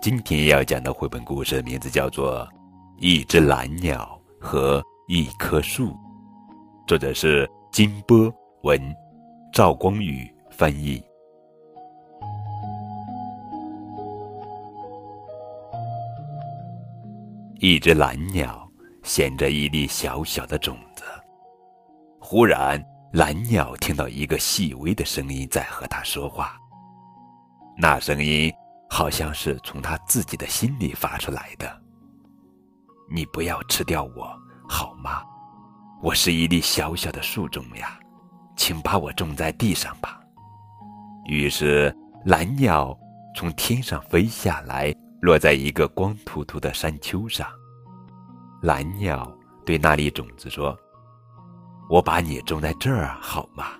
今天要讲的绘本故事名字叫做《一只蓝鸟和一棵树》，作者是金波文，赵光宇翻译。一只蓝鸟衔着一粒小小的种子，忽然，蓝鸟听到一个细微的声音在和它说话，那声音。好像是从他自己的心里发出来的。你不要吃掉我，好吗？我是一粒小小的树种呀，请把我种在地上吧。于是，蓝鸟从天上飞下来，落在一个光秃秃的山丘上。蓝鸟对那粒种子说：“我把你种在这儿好吗？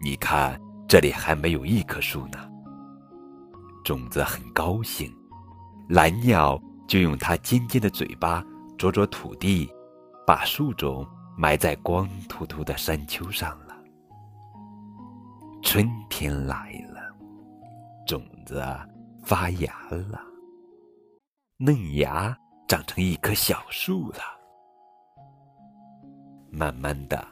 你看，这里还没有一棵树呢。”种子很高兴，蓝鸟就用它尖尖的嘴巴啄啄土地，把树种埋在光秃秃的山丘上了。春天来了，种子发芽了，嫩芽长成一棵小树了。慢慢的，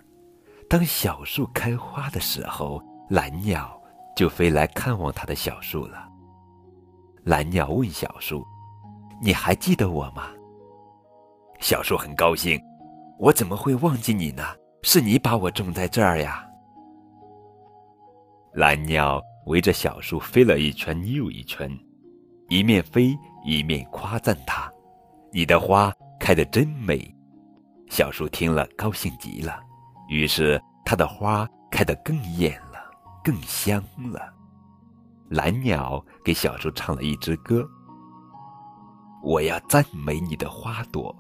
当小树开花的时候，蓝鸟就飞来看望它的小树了。蓝鸟问小树：“你还记得我吗？”小树很高兴：“我怎么会忘记你呢？是你把我种在这儿呀。”蓝鸟围着小树飞了一圈又一圈，一面飞一面夸赞它：“你的花开得真美。”小树听了高兴极了，于是它的花开得更艳了，更香了。蓝鸟给小树唱了一支歌。我要赞美你的花朵，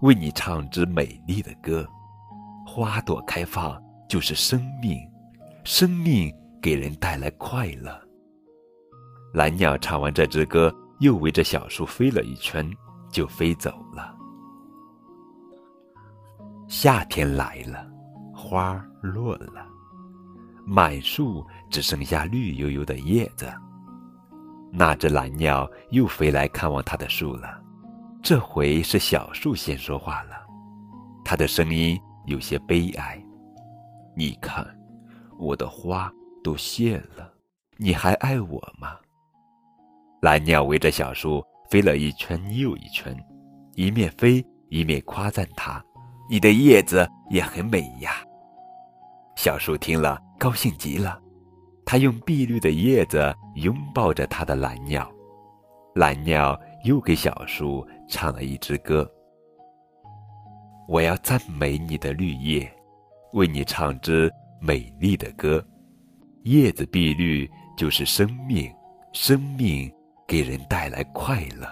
为你唱支美丽的歌。花朵开放就是生命，生命给人带来快乐。蓝鸟唱完这支歌，又围着小树飞了一圈，就飞走了。夏天来了，花落了。满树只剩下绿油油的叶子。那只蓝鸟又飞来看望它的树了，这回是小树先说话了，它的声音有些悲哀：“你看，我的花都谢了，你还爱我吗？”蓝鸟围着小树飞了一圈又一圈，一面飞一面夸赞它：“你的叶子也很美呀。”小树听了。高兴极了，他用碧绿的叶子拥抱着他的蓝鸟，蓝鸟又给小树唱了一支歌。我要赞美你的绿叶，为你唱支美丽的歌。叶子碧绿就是生命，生命给人带来快乐。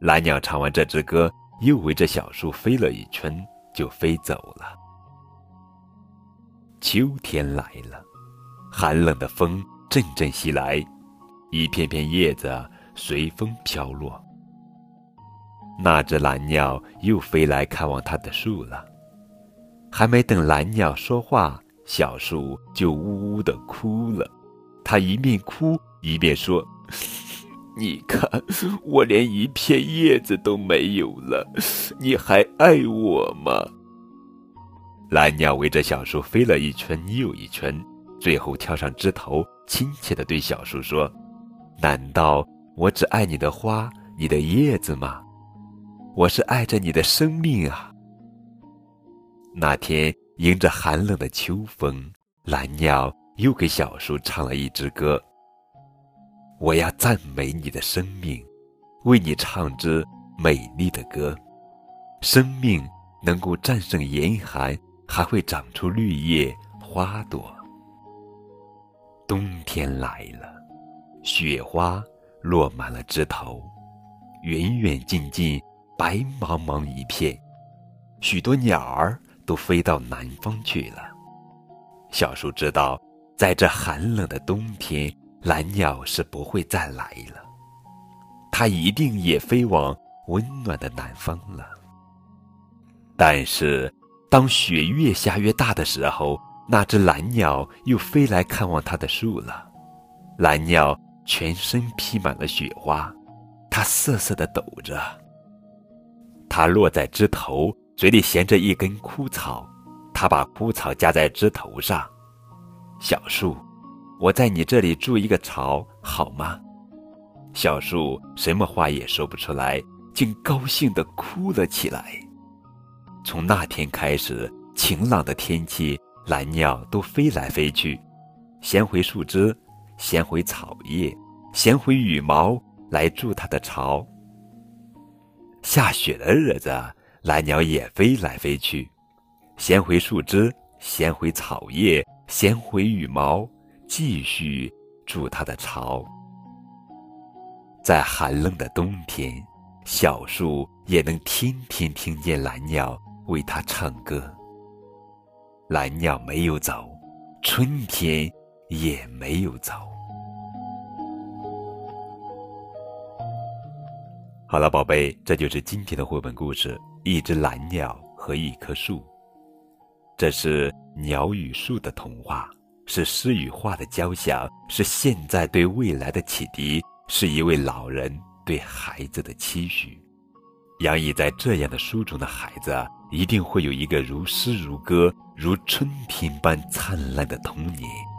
蓝鸟唱完这支歌，又围着小树飞了一圈，就飞走了。秋天来了，寒冷的风阵阵袭来，一片片叶子随风飘落。那只蓝鸟又飞来看望它的树了，还没等蓝鸟说话，小树就呜呜的哭了。它一面哭一面说：“ 你看，我连一片叶子都没有了，你还爱我吗？”蓝鸟围着小树飞了一圈又一圈，最后跳上枝头，亲切地对小树说：“难道我只爱你的花、你的叶子吗？我是爱着你的生命啊！”那天迎着寒冷的秋风，蓝鸟又给小树唱了一支歌：“我要赞美你的生命，为你唱支美丽的歌。生命能够战胜严寒。”还会长出绿叶、花朵。冬天来了，雪花落满了枝头，远远近近，白茫茫一片。许多鸟儿都飞到南方去了。小树知道，在这寒冷的冬天，蓝鸟是不会再来了。它一定也飞往温暖的南方了。但是。当雪越下越大的时候，那只蓝鸟又飞来看望它的树了。蓝鸟全身披满了雪花，它瑟瑟地抖着。它落在枝头，嘴里衔着一根枯草，它把枯草夹在枝头上。小树，我在你这里筑一个巢，好吗？小树什么话也说不出来，竟高兴地哭了起来。从那天开始，晴朗的天气，蓝鸟都飞来飞去，衔回树枝，衔回草叶，衔回羽毛来筑它的巢。下雪的日子，蓝鸟也飞来飞去，衔回树枝，衔回草叶，衔回羽毛，继续筑它的巢。在寒冷的冬天，小树也能天天听见蓝鸟为它唱歌。蓝鸟没有走，春天也没有走。好了，宝贝，这就是今天的绘本故事《一只蓝鸟和一棵树》。这是鸟与树的童话，是诗与画的交响，是现在对未来的启迪，是一位老人对孩子的期许。洋溢在这样的书中的孩子，一定会有一个如诗如歌、如春天般灿烂的童年。